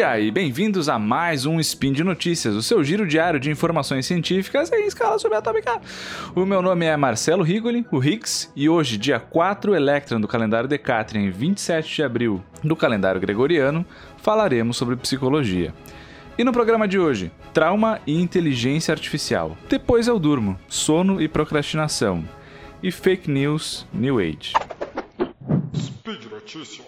dia e bem-vindos a mais um Spin de Notícias, o seu giro diário de informações científicas em escala subatômica. O meu nome é Marcelo Rigoli, o Higgs, e hoje, dia 4 Electron do calendário Decatrian, 27 de abril do calendário Gregoriano, falaremos sobre psicologia. E no programa de hoje, trauma e inteligência artificial. Depois eu durmo, sono e procrastinação. E fake news, new age. Speed Notícias.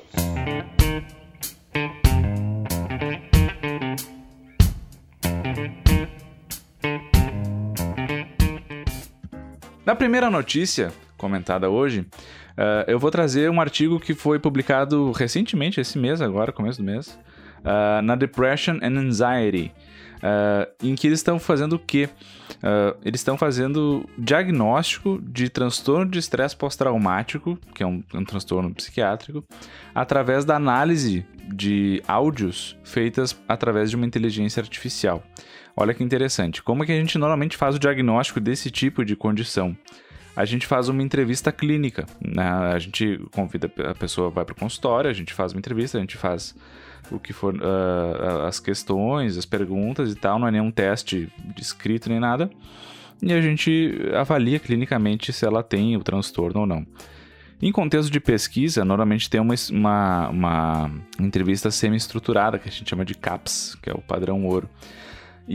Na primeira notícia comentada hoje, uh, eu vou trazer um artigo que foi publicado recentemente, esse mês, agora, começo do mês, uh, na Depression and Anxiety, uh, em que eles estão fazendo o quê? eles estão fazendo diagnóstico de transtorno de estresse pós-traumático, que é um, um transtorno psiquiátrico, através da análise de áudios feitas através de uma inteligência artificial. Olha que interessante. Como é que a gente normalmente faz o diagnóstico desse tipo de condição? A gente faz uma entrevista clínica. Né? A gente convida a pessoa, vai para o consultório, a gente faz uma entrevista, a gente faz o que for uh, as questões, as perguntas e tal. Não é nenhum teste de escrito nem nada. E a gente avalia clinicamente se ela tem o transtorno ou não. Em contexto de pesquisa, normalmente tem uma, uma, uma entrevista semi-estruturada, que a gente chama de CAPS, que é o padrão ouro.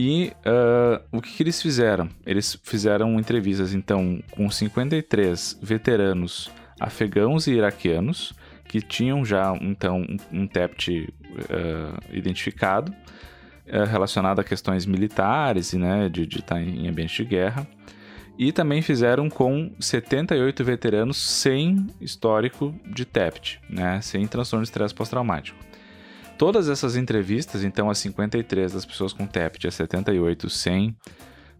E uh, o que, que, eles fizeram? Eles fizeram entrevistas, então, com 53 veteranos afegãos e iraquianos, que tinham já, então, um, TEPT uh, identificado, uh, relacionado a questões militares e né, de estar tá em ambiente de guerra. E também fizeram com 78 veteranos sem histórico de TEPT, né, sem transtorno de estresse pós-traumático. Todas essas entrevistas, então as 53 das pessoas com TEPT as 78 sem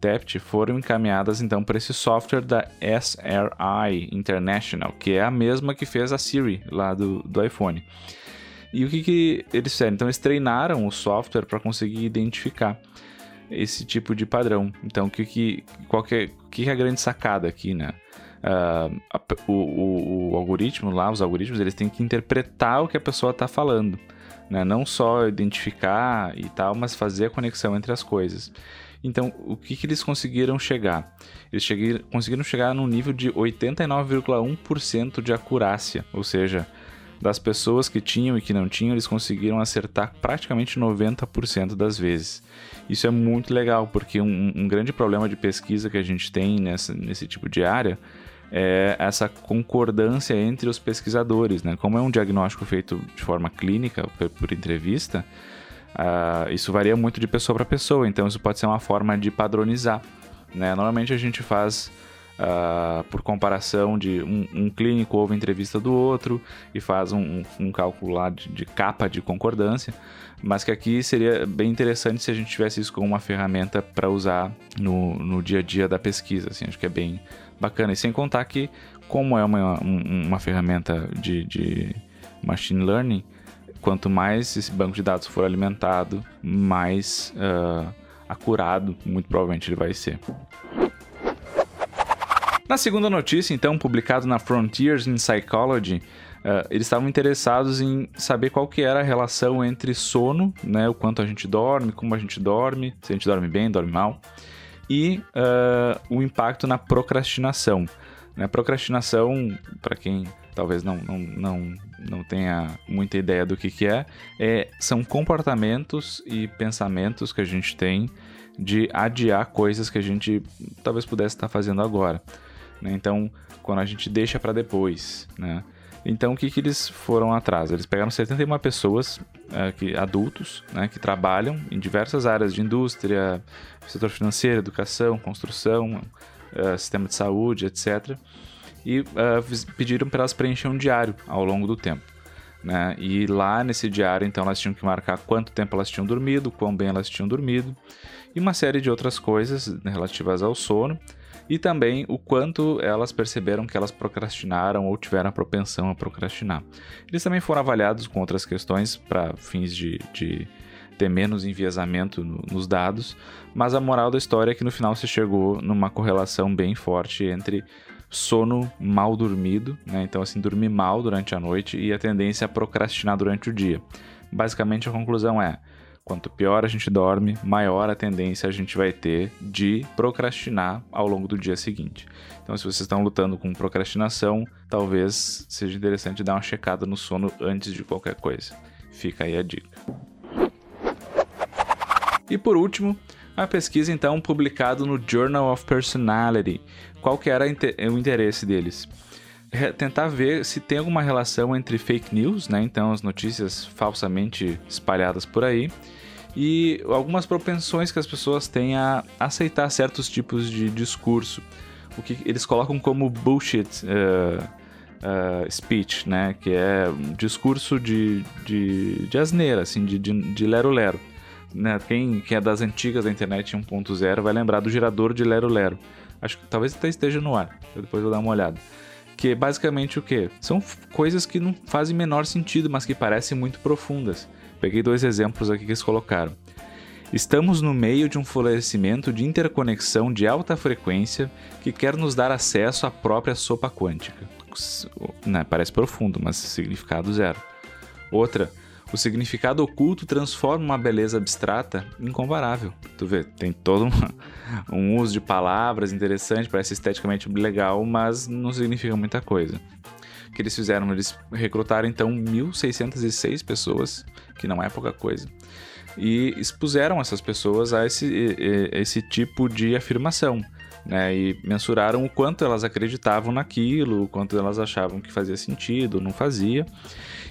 TEPT, foram encaminhadas então para esse software da SRI International, que é a mesma que fez a Siri lá do, do iPhone. E o que, que eles fizeram? Então eles treinaram o software para conseguir identificar esse tipo de padrão. Então, que, que, qual que, é, que é a grande sacada aqui, né? Uh, a, o, o, o, algoritmo lá, os algoritmos, eles têm que interpretar o que a pessoa está falando né? Não só identificar e tal, mas fazer a conexão entre as coisas. Então, o que, que eles conseguiram chegar? Eles cheguei, conseguiram chegar num nível de 89,1% de acurácia, ou seja, das pessoas que tinham e que não tinham, eles conseguiram acertar praticamente 90% das vezes. Isso é muito legal, porque um, um, grande problema de pesquisa que a gente tem nessa, nesse tipo de área é essa concordância entre os pesquisadores, né? Como é um diagnóstico feito de forma clínica, por, por entrevista, uh, isso varia muito de pessoa para pessoa, então isso pode ser uma forma de padronizar, né? Normalmente a gente faz uh, por comparação de um, um, clínico ouve entrevista do outro e faz um, um cálculo lá de, de capa de concordância, mas que aqui seria bem interessante se a gente tivesse isso como uma ferramenta para usar no, no dia a dia da pesquisa, assim, acho que é bem bacana. E sem contar que, como é uma, uma ferramenta de, de machine learning, quanto mais esse banco de dados for alimentado, mais uh, acurado, muito provavelmente ele vai ser. Na segunda notícia, então, publicado na Frontiers in Psychology, uh, eles estavam interessados em saber qual que era a relação entre sono, né, o quanto a gente dorme, como a gente dorme, se a gente dorme bem, dorme mal, e uh, o impacto na procrastinação. Né? Procrastinação, para quem talvez não, não, não, não tenha muita ideia do que, que é, é, são comportamentos e pensamentos que a gente tem de adiar coisas que a gente talvez pudesse estar fazendo agora. Né? Então, quando a gente deixa para depois, né? Então, o que, que eles foram atrás? Eles pegaram 71 pessoas, é, que, adultos, né, que trabalham em diversas áreas de indústria, setor financeiro, educação, construção, uh, sistema de saúde, etc. E uh, pediram para elas preencher um diário ao longo do tempo. Né? E lá nesse diário, então, elas tinham que marcar quanto tempo elas tinham dormido, quão bem elas tinham dormido, e uma série de outras coisas relativas ao sono e também o quanto elas perceberam que elas procrastinaram ou tiveram a propensão a procrastinar. Eles também foram avaliados com outras questões para fins de, de, ter menos enviesamento no, nos dados, mas a moral da história é que no final se chegou numa correlação bem forte entre sono mal dormido, né? então assim, dormir mal durante a noite e a tendência a procrastinar durante o dia. Basicamente a conclusão é Quanto pior a gente dorme, maior a tendência a gente vai ter de procrastinar ao longo do dia seguinte. Então, se vocês estão lutando com procrastinação, talvez seja interessante dar uma checada no sono antes de qualquer coisa. Fica aí a dica. E por último, a pesquisa então publicada no Journal of Personality. Qual que era o interesse deles? Tentar ver se tem alguma relação entre fake news, né? Então as notícias falsamente espalhadas por aí e algumas propensões que as pessoas têm a aceitar certos tipos de discurso. O que eles colocam como bullshit uh, uh, speech, né? Que é um discurso de, de, de asneira, assim, de, de, de lero-lero. Né? Quem, quem é das antigas da internet 1.0 vai lembrar do gerador de lero-lero. Acho que talvez até esteja no ar. Eu depois vou dar uma olhada. Que é basicamente o que? São coisas que não fazem menor sentido, mas que parecem muito profundas. Peguei dois exemplos aqui que eles colocaram. Estamos no meio de um florescimento de interconexão de alta frequência que quer nos dar acesso à própria sopa quântica. Né, parece profundo, mas significado zero. Outra, o significado oculto transforma uma beleza abstrata incomparável. Tu vê, tem todo um, um uso de palavras interessante, parece esteticamente legal, mas não significa muita coisa. O que eles fizeram? Eles recrutaram então 1.606 pessoas, que não é pouca coisa, e expuseram essas pessoas a esse, a esse tipo de afirmação. Né, e mensuraram o quanto elas acreditavam naquilo, o quanto elas achavam que fazia sentido, não fazia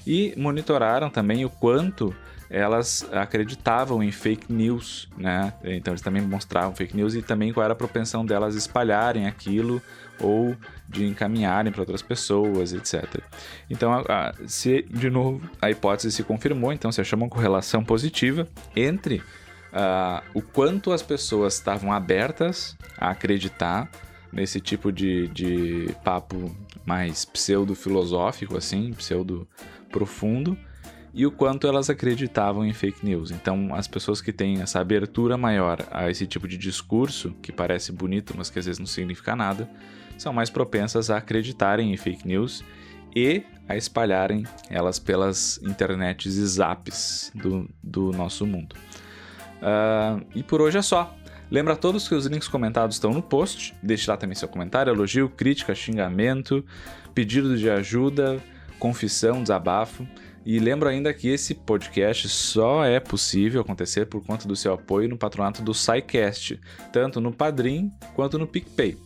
e monitoraram também o quanto elas acreditavam em fake news, né? Então eles também mostravam fake news e também qual era a propensão delas espalharem aquilo ou de encaminharem para outras pessoas, etc. Então, a, a, se de novo a hipótese se confirmou, então se achou uma correlação positiva entre uh, o quanto as pessoas estavam abertas a acreditar nesse tipo de, de papo mais pseudo-filosófico, assim, pseudo profundo e o quanto elas acreditavam em fake news. Então, as pessoas que têm essa abertura maior a esse tipo de discurso, que parece bonito, mas que às vezes não significa nada, são mais propensas a acreditarem em fake news e a espalharem elas pelas internets e zaps do, do nosso mundo. Uh, e por hoje é só. Lembra a todos que os links comentados estão no post. Deixe lá também seu comentário, elogio, crítica, xingamento, pedido de ajuda confissão, desabafo. E lembro ainda que esse podcast só é possível acontecer por conta do seu apoio no patronato do SciCast, tanto no Padrim quanto no PicPay.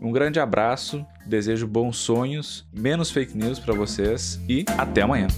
Um grande abraço, desejo bons sonhos, menos fake news para vocês e até amanhã.